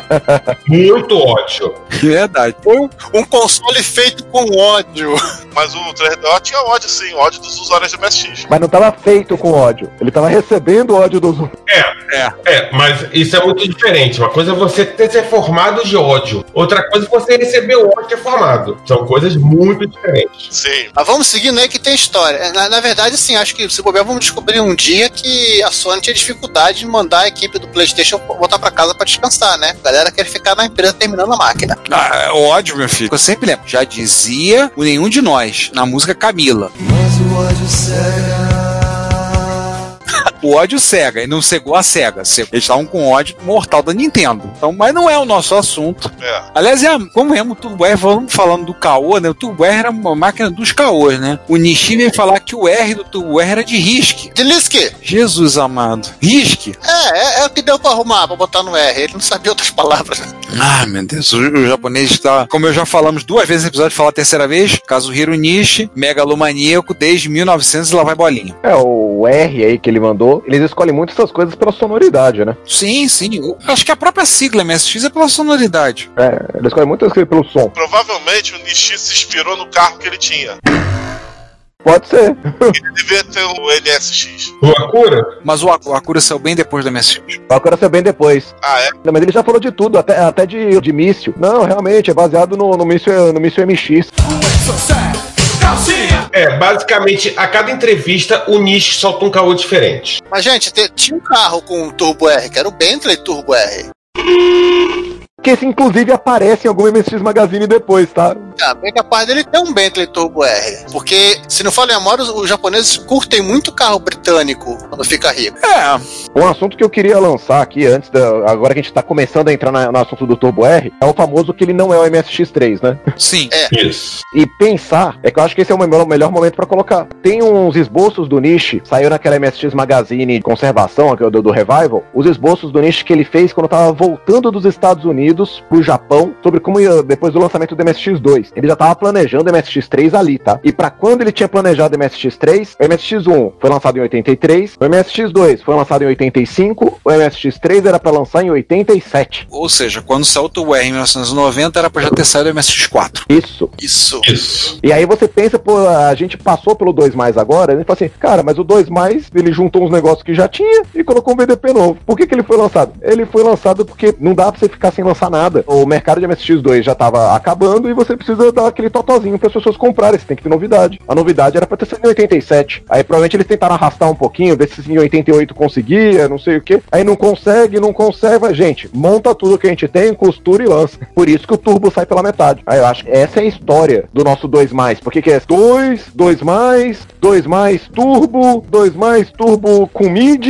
Muito ódio. Verdade. Um, um console feito com ódio. Mas o 3DO tinha ódio, sim, ódio dos usuários de MSX. Mas não tava feito com ódio. Ele tava recebendo ódio dos. É, é, é, mas isso é muito diferente. Uma coisa é você ter ser formado de ódio, outra coisa é você receber o ódio formado. São coisas muito diferentes. Sim. Mas vamos seguindo aí que tem história. Na, na verdade, sim, acho que se bobear, vamos descobrir um dia que a Sony tinha dificuldade de mandar a equipe do PlayStation voltar pra casa pra descansar, né? A galera quer ficar na empresa terminando a máquina. Ah, é ódio, meu filho. Eu sempre lembro. Já dizia o nenhum de nós na música Camila. Mas o ódio cega. O ódio cega, e não cegou a cega. Eles estavam com ódio mortal da Nintendo. Então, mas não é o nosso assunto. É. Aliás, é, como é o Turbo R, vamos falando do caô, né? O Turbo R era uma máquina dos caôs, né? O Nishi veio falar que o R do Turbo R era de RISC. De Lisk, Jesus amado. RISC? é, é, é o que deu pra arrumar, pra botar no R. Ele não sabia outras palavras. Ah, meu Deus, o, o japonês está. Como eu já falamos duas vezes no episódio, falar a terceira vez, Kazuhiro Nishi, megalomaníaco desde 1900 e lá vai bolinha. É, o R aí que ele mandou, eles escolhem muito essas coisas pela sonoridade, né? Sim, sim. Eu acho que a própria sigla MSX é pela sonoridade. É, eles escolhem muito essas coisas pelo som. Provavelmente o Nishi se inspirou no carro que ele tinha. Pode ser. Ele devia ter o NSX. O Akura? Mas o o Akura saiu bem depois do MSX. Eu quero ser bem depois. Ah, é? Não, mas ele já falou de tudo, até, até de, de míssil. Não, realmente, é baseado no, no, míssil, no míssil MX. É, basicamente, a cada entrevista, o Nish solta um caô diferente. Mas, gente, te- tinha um carro com Turbo R, que era o Bentley Turbo R. Que esse, inclusive, aparece em algum MSX Magazine depois, tá? Ah, bem capaz dele ter um Bentley Turbo R. Porque, se não falo em memória, os, os japoneses curtem muito carro britânico quando fica rico. É, Um assunto que eu queria lançar aqui, antes da. Agora que a gente tá começando a entrar na- no assunto do Turbo R, é o famoso que ele não é o MSX3, né? sim. Isso. E pensar, é que eu acho que esse é o melhor, o melhor momento pra colocar. Tem uns esboços do Nishi, saiu naquela MSX Magazine de conservação que é do, do Revival, os esboços do Nishi que ele fez quando tava voltando dos Estados Unidos pro Japão, sobre como ia, depois do lançamento do MSX2. Ele já tava planejando o MSX3 ali, tá? E pra quando ele tinha planejado o MSX3, o MSX1 foi lançado em 83, o MSX2 foi lançado em 85, o MSX3 era pra lançar em 87. Ou seja, quando saiu o R em 1990, era pra já ter saído o MSX4. Isso. Isso. Isso. E aí você pensa, pô, a gente passou pelo 2 mais agora, e fala assim, cara, mas o 2 mais, ele juntou uns negócios que já tinha e colocou um VDP novo. Por que, que ele foi lançado? Ele foi lançado porque não dá pra você ficar sem lançar nada. O mercado de MSX2 já tava acabando e você precisa dar aquele totozinho para as pessoas comprarem, você tem que ter novidade. A novidade era pra ter sido em 87. Aí provavelmente eles tentaram arrastar um pouquinho, ver se em 88 conseguia, não sei o que. Aí não consegue, não consegue, mas, gente, monta tudo que a gente tem, costura e lança. Por isso que o turbo sai pela metade. Aí eu acho que essa é a história do nosso 2 mais. Porque que é 2, 2 mais, 2 mais turbo, 2 mais turbo com mid,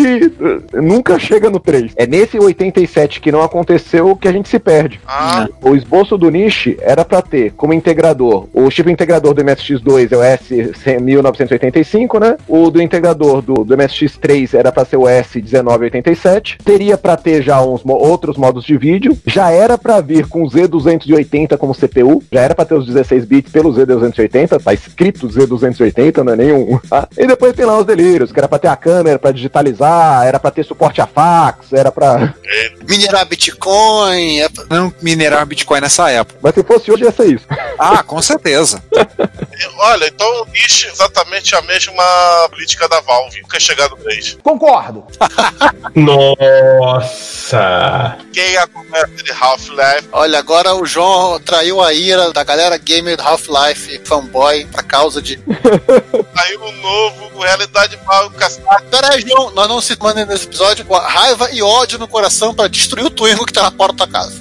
nunca chega no 3. É nesse 87 que não aconteceu que a gente se perde. Ah, O esboço do Nishi era para ter como integrador o chip integrador do MSX2 é o S1985, né? O do integrador do, do MSX3 era para ser o S1987. Teria para ter já uns outros modos de vídeo. Já era para vir com o Z280 como CPU. Já era para ter os 16 bits pelo Z280. Tá escrito Z280, não é nenhum. Tá? E depois tem lá os delírios, que era para ter a câmera para digitalizar, era para ter suporte a fax, era para Minerar Bitcoin. É... Não minerar Bitcoin nessa época. Mas se fosse hoje ia ser isso. Ah, com certeza. olha, então o é exatamente a mesma política da Valve. Nunca chegar no 3. Concordo. Nossa! Quem a começa de Half-Life? Olha, agora o João traiu a ira da galera gamer do Half-Life fanboy pra causa de. Saiu um novo com realidade mal cacete. Pera aí, João, nós não se mandem nesse episódio com raiva e ódio no coração pra destruir o Twingo que tá na porta da tua casa.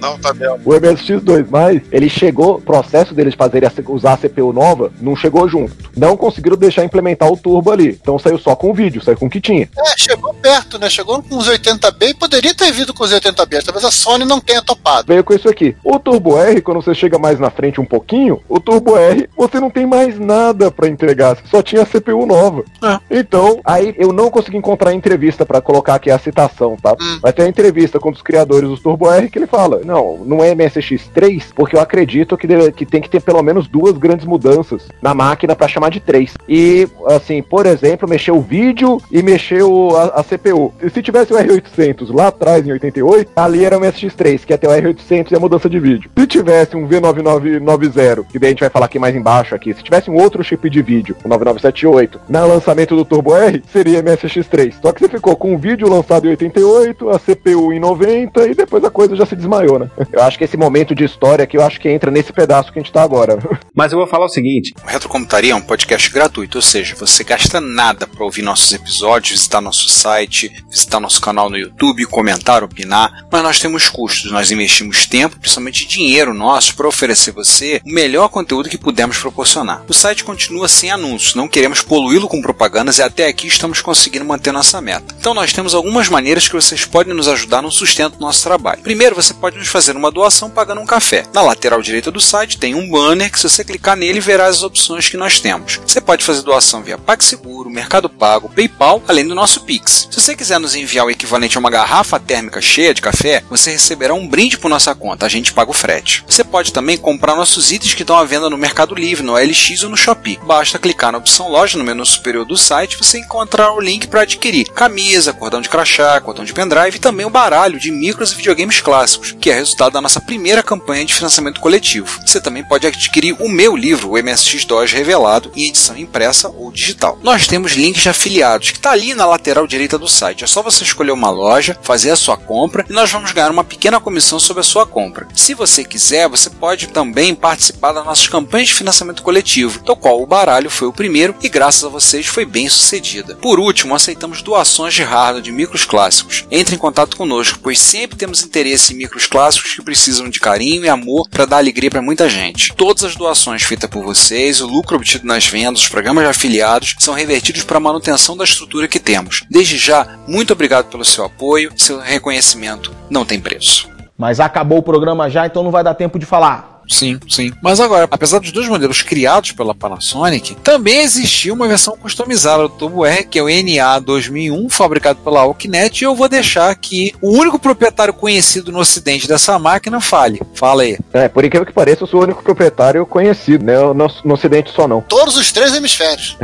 Não, tá mesmo. O MSX2+, ele chegou, o processo deles fazerem C- usar a CPU nova, não chegou junto. Não conseguiram deixar implementar o turbo ali. Então saiu só com o vídeo, saiu com o que tinha. É, chegou perto, né? Chegou com os 80B e poderia ter vindo com os 80B. Talvez a Sony não tenha topado. Veio com isso aqui. O Turbo R, quando você chega mais na frente um pouquinho, o Turbo R, você não tem mais nada pra entregar. Só tinha a CPU nova. Então, aí eu não consegui encontrar a entrevista pra colocar aqui a citação, tá? Mas tem a entrevista com um dos criadores do Turbo R que ele fala: Não, não é MSX3, porque eu acredito que, deve- que tem que ter pelo menos duas grandes mudanças na máquina pra chamar de 3. E, assim, por exemplo, mexer o vídeo e mexer o- a, a CPU. E se tivesse o R800 lá atrás, em 88, ali era o MSX3, que ia ter o R800 e a mudança de vídeo. Se tivesse um V9990, que daí a gente vai falar aqui mais embaixo aqui, se tivesse um outro chip de vídeo, o 9978, na lançamento do Turbo R, seria MSX3. Só que você ficou com o vídeo lançado em 88, a CPU em 90 e depois a coisa já se desmaiou, né? Eu acho que esse momento de história aqui, eu acho que entra nesse pedaço que a gente tá agora. Mas eu vou falar o seguinte: O Retrocomputaria é um podcast gratuito, ou seja, você gasta nada para ouvir nossos episódios, visitar nosso site, visitar nosso canal no YouTube, comentar, opinar, mas nós temos custos, nós investimos tempo, principalmente dinheiro nosso, para oferecer você o melhor conteúdo que pudermos proporcionar. O site continua sem anúncios, não queremos poluí-lo com propagandas e até aqui estamos conseguindo manter nossa meta. Então nós temos algumas maneiras que vocês podem nos ajudar no sustento do nosso trabalho. Primeiro, você pode nos fazer uma doação pagando um café. Na lateral direita do site tem um banner que se você clicar nele verá as opções que nós temos. Você pode fazer doação via PagSeguro, Mercado Pago, PayPal, além do nosso Pix. Se você quiser nos enviar o equivalente a uma garrafa térmica cheia de café, você receberá um brinde por nossa conta, a gente paga o frete. Você pode também comprar nossos itens que estão à venda no Mercado Livre, no OLX ou no Shopee. Basta clicar na opção loja no menu superior do site você encontrará o link para adquirir camisa, cordão de crachá, cordão de pendrive e também o baralho de micros e videogames clássicos, que é resultado da nossa primeira campanha de financiamento coletivo. Você também pode adquirir o meu livro, o MSX2 Revelado, em edição impressa ou digital. Nós temos links de afiliados, que está ali na lateral direita do site. É só você escolher uma loja, fazer a sua compra e nós vamos ganhar uma pequena comissão sobre a sua compra. Se você quiser, você pode também participar das nossas campanhas de financiamento coletivo, do qual o baralho foi o primeiro e graças a vocês foi bem sucedida. Por último, aceitamos doações de hardware de micros clássicos. Entre em contato conosco, pois sempre temos interesse em micros clássicos que precisam de carinho e amor para dar alegria para muita gente. Todas as doações feitas por vocês, o lucro obtido nas vendas, os programas de afiliados, são revertidos para a manutenção da estrutura que temos. Desde já, muito obrigado pelo seu apoio, seu reconhecimento não tem preço. Mas acabou o programa já, então não vai dar tempo de falar. Sim, sim. Mas agora, apesar dos dois modelos criados pela Panasonic, também existia uma versão customizada do Turbo R, que é o NA 2001, fabricado pela Alknet, e eu vou deixar que o único proprietário conhecido no ocidente dessa máquina fale. Fala aí. É, por incrível que pareça, eu sou o único proprietário conhecido, né? No, no ocidente só não. Todos os três hemisférios.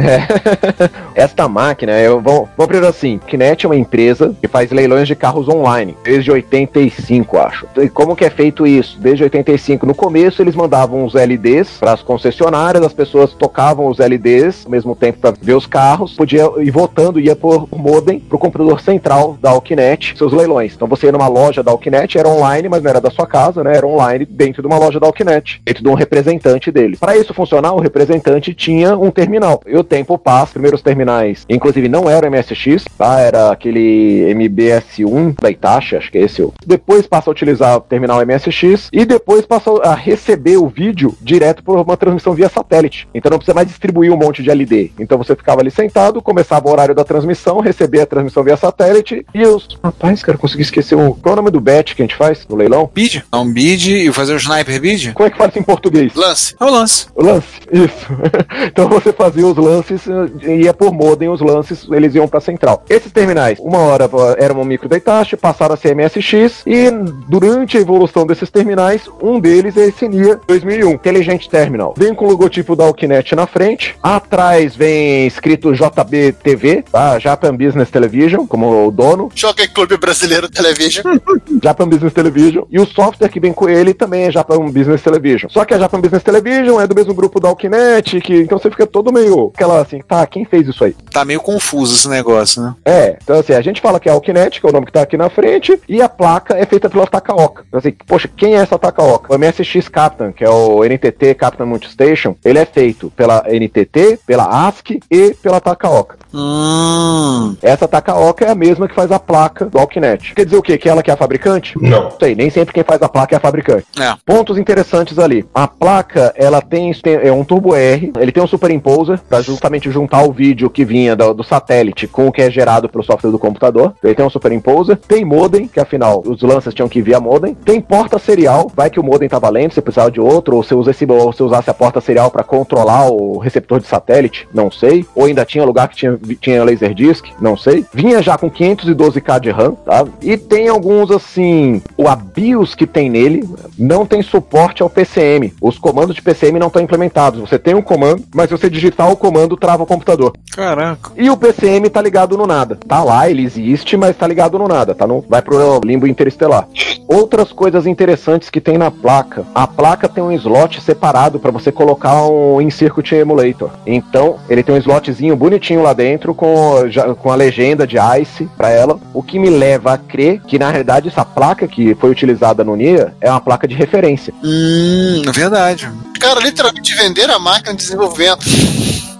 Esta máquina, eu vou, vou primeiro assim, Kinet é uma empresa que faz leilões de carros online, desde 85, acho. E como que é feito isso? Desde 85. No começo eles mandavam os LDs para as concessionárias, as pessoas tocavam os LDs ao mesmo tempo para ver os carros, podia ir votando, ia por modem pro computador central da Alkinet, seus leilões. Então você ia numa loja da Alkinet, era online, mas não era da sua casa, né? Era online dentro de uma loja da Alkinet, dentro de um representante dele. Para isso funcionar, o representante tinha um terminal. E o tempo passa, primeiros terminais, inclusive não era o MSX, tá? Era aquele MBS1 da Itachi, acho que é esse. Depois passa a utilizar o terminal MSX e depois passa a receber o vídeo direto por uma transmissão via satélite. Então não precisa mais distribuir um monte de LD. Então você ficava ali sentado, começava o horário da transmissão, recebia a transmissão via satélite e os. Rapaz, cara, consegui esquecer o. Qual é o nome do bet que a gente faz no leilão? Bid? É um bid e fazer o sniper bid? Como é que fala isso em português? Lance. É o lance. O lance, isso. então você fazia os lances, eh, ia por modem os lances, eles iam pra central. Esses terminais, uma hora era um micro da Itachi, passaram a ser MSX, e durante a evolução desses terminais, um deles é esse NIA 2001, Intelligent Terminal. Vem com o logotipo da Alkinet na frente, atrás vem escrito JB TV, tá? Japan Business Television, como o dono. Jockey Clube Brasileiro Television. Japan Business Television. E o software que vem com ele também é Japan Business Television. Só que a Japan Business Television é do mesmo grupo da Alkinet, que então você fica todo meio aquela assim, tá, quem fez isso aí? Tá meio confuso esse negócio, né? É, então assim, a gente fala que é a Alkinet, que é o nome que tá aqui na frente, e a placa é feita pela Takaoka. Então assim, poxa, quem é essa Takaoka? O MSX Captain, que é o NTT Captain Multistation, ele é feito pela NTT, pela ASCII e pela Takaoka. Hum. Essa Takaoka é a mesma que faz a placa do Alkinet. Quer dizer o quê? Que ela que é a fabricante? Não. Sei, nem sempre quem faz a placa é a fabricante. É. Pontos interessantes ali. A placa, ela tem, tem- é um Turbo R, ele tem um Superimposer para justamente juntar o vídeo que vinha do, do satélite com o que é gerado pelo software do computador. Ele tem um Superimposer, tem modem, que afinal os lanças tinham que via modem. Tem porta serial, vai que o modem tava lento, você precisava de outro, ou você, usa esse, ou você usasse a porta serial para controlar o receptor de satélite, não sei. Ou ainda tinha lugar que tinha, tinha Laserdisc, não sei. Vinha já com 512k de RAM, tá? E tem alguns assim, o a BIOS que tem nele não tem suporte ao PCM. Os comandos de PCM não estão implementados. Você tem um comando, mas se você digitar o comando, trava o computador. Caraca. E o PCM tá ligado no nada. Tá lá, ele existe, mas tá ligado no nada. Tá no, vai pro limbo interestelar. Outras coisas interessantes que tem na placa. A placa tem um slot separado para você colocar um in-circuit emulator. Então, ele tem um slotzinho bonitinho lá dentro com, já- com a legenda de ICE para ela. O que me leva a crer que, na realidade, essa placa que foi utilizada no NIA é uma placa de referência. Hum, é verdade. Os caras literalmente venderam a máquina de desenvolvimento.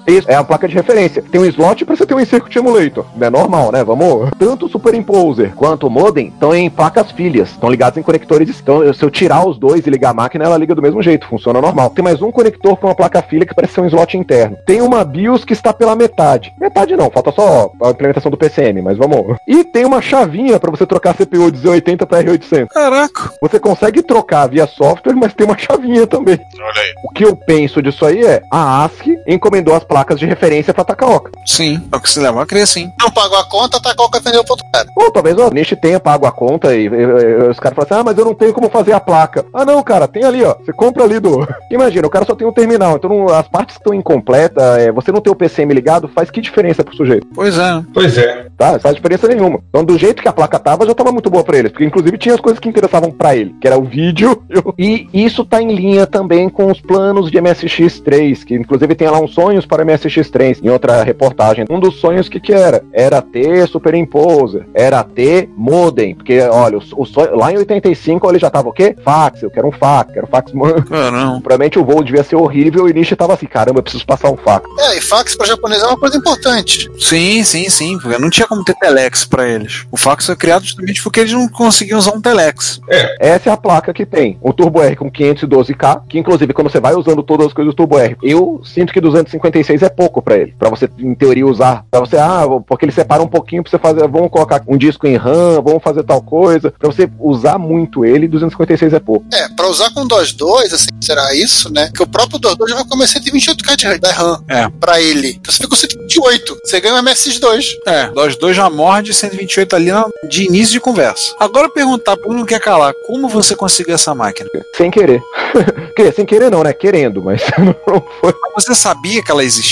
Isso, é uma placa de referência. Tem um slot pra você ter um Circuit Emulator. É normal, né? Vamos. Tanto o Superimposer quanto o modem estão em placas filhas. Estão ligados em conectores. Então, se eu tirar os dois e ligar a máquina, ela liga do mesmo jeito. Funciona normal. Tem mais um conector com uma placa filha que parece ser um slot interno. Tem uma BIOS que está pela metade. Metade não, falta só a implementação do PCM, mas vamos. E tem uma chavinha pra você trocar a CPU de Z80 para R800. Caraca. Você consegue trocar via software, mas tem uma chavinha também. Olha aí. O que eu penso disso aí é, a ASCII encomendou as placas de referência pra Takaoka. Sim, é o que se leva a crer, sim. Não pagou a conta, tá qualquer vendeu pro outro cara. Ou talvez o Nish tenha pago a conta e, e- e- os caras falam assim, ah, mas eu não tenho como fazer a placa. Ah não, cara, tem ali, ó. Você compra ali do... Imagina, o cara só tem um terminal, então não- as partes que estão incompletas, é, você não ter o PCM ligado, faz que diferença pro sujeito? Pois é. Pois é. Tá, não faz diferença nenhuma. Então do jeito que a placa tava, já tava muito boa pra eles, porque inclusive tinha as coisas que interessavam pra ele, que era o vídeo. E isso tá em linha também com os planos de MSX3, que inclusive tem lá uns sonhos para MSX3, em outra reportagem. Um dos sonhos que que era? Era ter Superimposer, era ter modem, porque olha, o, o sonho, lá em 85 ele já tava o quê? Fax, eu quero um fax, quero fax, mano. Caramba. Provavelmente o voo devia ser horrível e o Nishi tava assim, caramba, eu preciso passar um fax. É, e fax pra japonês é uma coisa importante. Sim, sim, sim. Porque não tinha como ter telex pra eles. O fax foi criado justamente porque eles não conseguiam usar um telex. Essa é a placa que tem. Um Turbo R com 512K, que inclusive quando você vai usando todas as coisas do Turbo R, eu sinto que 256 é pouco pra ele. Pra você, em teoria, usar. Pra você, ah, porque ele separa um pouquinho pra você fazer, vamos colocar um disco em RAM, vamos fazer tal coisa. Pra você usar muito ele, 256 é pouco. É, pra usar com DOS 2, assim, será isso, né? Que o próprio DOS 2 já vai começar 128K de da RAM É. pra ele. Então você fica com 128. Você ganha um MSX2. É, nós dois já morde 128 ali na- de início de conversa. Agora perguntar pra um não quer calar, como você conseguiu essa máquina? Sem querer. Quer, sem querer não, né? Querendo, mas não foi. Você sabia que ela existia?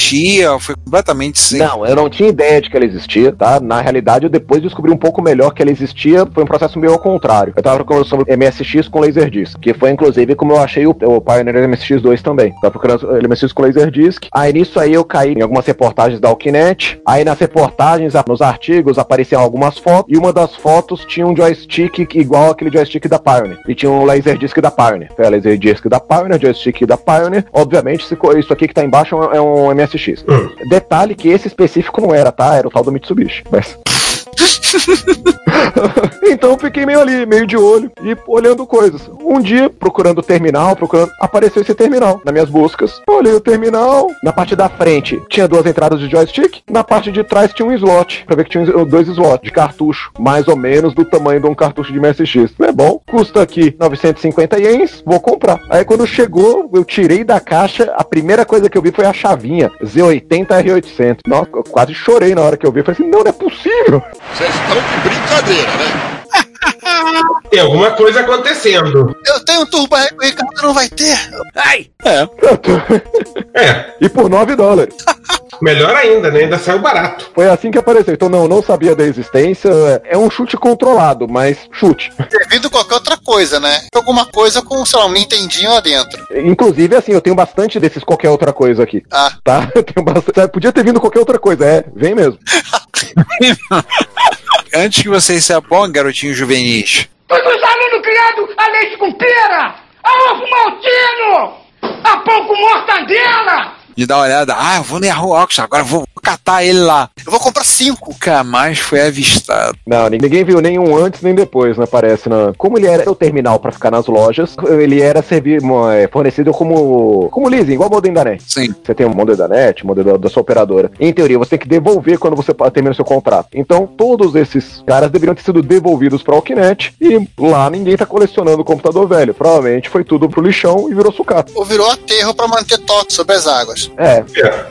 Ou Foi completamente sem. Não, eu não tinha ideia de que ela existia, tá? Na realidade, eu depois descobri um pouco melhor que ela existia, foi um processo meio ao contrário. Eu tava procurando sobre MSX com Laserdisc, que foi inclusive como eu achei o, o Pioneer MSX2 também. Tava procurando MSX com Laserdisc. Aí nisso aí eu caí em algumas reportagens da Alkinet. Aí nas reportagens, nos artigos, apareciam algumas fotos, e uma das fotos tinha um joystick igual aquele joystick da Pioneer. E tinha um Laserdisc da Pioneer. Foi a Laserdisc da Pioneer, joystick da Pioneer. Obviamente, isso aqui que tá embaixo é um MSX. Detalhe que esse específico não era, tá? Era o tal do Mitsubishi. Mas. então eu fiquei meio ali, meio de olho e olhando coisas. Um dia, procurando o terminal, procurando, apareceu esse terminal nas minhas buscas. Olhei o terminal, na parte da frente tinha duas entradas de joystick, na parte de trás tinha um slot, pra ver que tinha dois slots de cartucho, mais ou menos do tamanho de um cartucho de MSX. É bom, custa aqui 950 ienes, vou comprar. Aí quando chegou, eu tirei da caixa, a primeira coisa que eu vi foi a chavinha, Z80 R800. Nossa, eu quase chorei na hora que eu vi, falei assim, não, não é possível. Vocês estão de brincadeira, né? Tem alguma coisa acontecendo. Eu tenho um Turbo que o Ricardo não vai ter. Ai! É. É. E por 9 dólares. Melhor ainda, né? Ainda saiu barato. Foi assim que apareceu. Então não, não sabia da existência. É um chute controlado, mas chute. Devido a qualquer outra coisa, né? Alguma coisa com, sei lá, um Nintendinho lá dentro. Inclusive, assim, eu tenho bastante desses qualquer outra coisa aqui. Ah. Tá? Eu tenho bastante. Podia ter vindo qualquer outra coisa. É, vem mesmo. Antes que vocês se apontem, garotinhos juvenis. Todos os alunos criados a leite com pera! Ovo maltino! A pão com mortadela! De dar uma olhada, ah, eu vou no Yahoo Auction, agora vou catar ele lá. Eu vou comprar cinco. Nunca mais foi avistado. Não, ninguém viu nenhum antes nem depois, né? Parece. Né? Como ele era o terminal pra ficar nas lojas, ele era servir, é, fornecido como, como leasing, igual o modem da NET. Sim. Você tem o modem da NET, o modem da, da sua operadora. Em teoria, você tem que devolver quando você termina o seu contrato. Então, todos esses caras deveriam ter sido devolvidos pra Alquinet e lá ninguém tá colecionando o computador velho. Provavelmente foi tudo pro lixão e virou sucata. Ou virou aterro pra manter toque sobre as águas. É,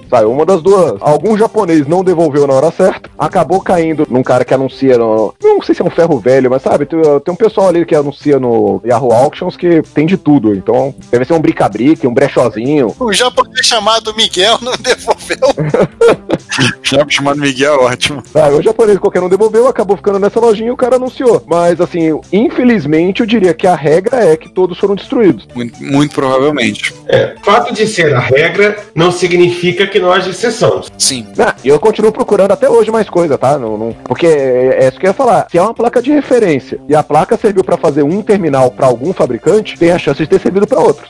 sabe, uma das duas. Algum japonês não devolveu na hora certa, acabou caindo num cara que anuncia no. Não sei se é um ferro velho, mas sabe, tem, tem um pessoal ali que anuncia no Yahoo Auctions que tem de tudo. Então, deve ser um brica-brique, um brechozinho. O japonês chamado Miguel não devolveu. Já chamado Miguel, ótimo. Sabe, o japonês qualquer um devolveu, acabou ficando nessa lojinha e o cara anunciou. Mas, assim, infelizmente, eu diria que a regra é que todos foram destruídos. Muito, muito provavelmente. É, fato de ser a regra não significa que não haja exceção. Sim. Ah, e eu continuo procurando até hoje mais coisa, tá? Não, não- porque é, é isso que eu ia falar. Se é uma placa de referência e a placa serviu pra fazer um terminal pra algum fabricante, tem a chance de ter servido pra outros.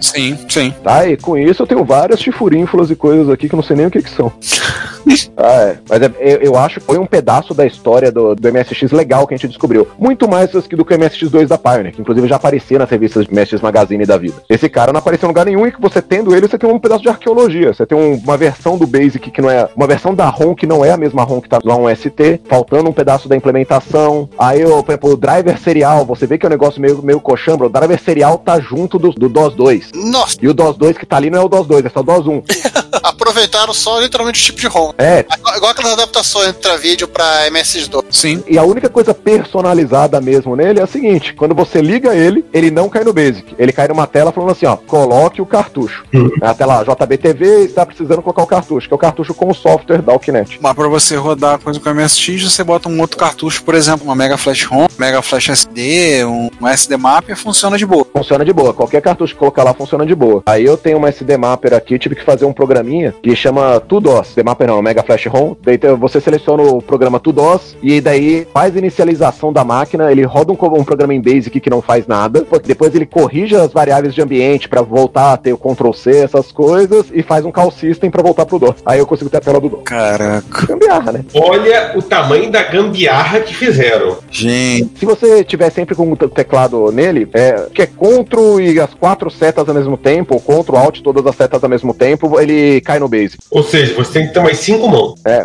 Sim, sim. Tá? E com isso eu tenho várias chifurínfulas e coisas aqui que eu não sei nem o que, que são. ah, é. Mas é- eu, eu acho que foi um pedaço da história do, do MSX legal que a gente descobriu. Muito mais do que do que o MSX2 da Pioneer, que inclusive já aparecia nas revistas de MSX Magazine da vida. Esse cara não apareceu em lugar nenhum e que você tendo ele, você tem um pedaço de arqueologia. Você tem um- uma versão do Basic que não é. Uma versão da ROM que não é a mesma ROM que tá lá um ST, faltando um pedaço da implementação. Aí, por exemplo, o driver serial, você vê que é um negócio meio, meio coxambra. O driver serial tá junto do, do DOS 2. Nossa, E o DOS 2 que tá ali não é o DOS 2, é só o DOS 1. aproveitaram só literalmente o tipo de ROM. É, Igual, igual aquelas adaptações de vídeo pra MS2. Sim. E a única coisa personalizada mesmo nele é a seguinte: quando você liga ele, ele não cai no Basic. Ele cai numa tela falando assim: ó, coloque o cartucho. É a tela JBTV está precisando colocar o cartucho, que é o cartucho com o software da Alkinet. Mas pra você rodar a coisa com MSX, você bota um outro cartucho, por exemplo, uma Mega Flash ROM, Mega Flash SD, um, um SD Map e funciona de boa. Funciona de boa, qualquer cartucho que colocar lá funciona de boa. Aí eu tenho uma SD Mapper aqui, tive que fazer um programinha que chama TUDOS. SD Mapper não, Mega Flash ROM. Daí você seleciona o programa TUDOS e daí faz a inicialização da máquina, ele roda um, um programa em Basic que não faz nada, depois ele corrige as variáveis de ambiente pra voltar a ter o Ctrl C, essas coisas, e faz um call system pra voltar pro DOS. Aí eu consigo ter a tela do DOS. Caraca. Gambiarra, né? Olha o tamanho da gambiarra que fizeram. Gente. Se você tiver sempre com o te- teclado nele, é, que é Ctrl e as quatro setas ao mesmo tempo, ou Ctrl Alt todas as setas ao mesmo tempo, ele cai no Basic. Ou seja, você tem que ter mais cinco mãos. É.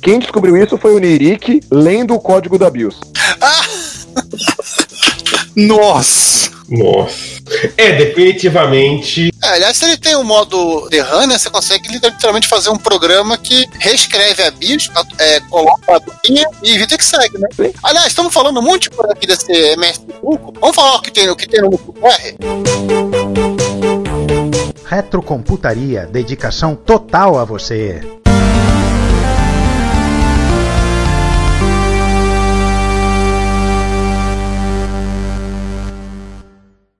Quem descobriu isso foi o Nirik lendo o código da BIOS. Nossa! Nossa. É, definitivamente. É, aliás, se ele tem um modo de RAM, né, você consegue literalmente fazer um programa que reescreve a BIOS, é, coloca a bolinha e vida que segue, né? Aliás, estamos falando muito por aqui desse MS Truco. Vamos falar o que tem, o que tem no R? Retrocomputaria, dedicação total a você.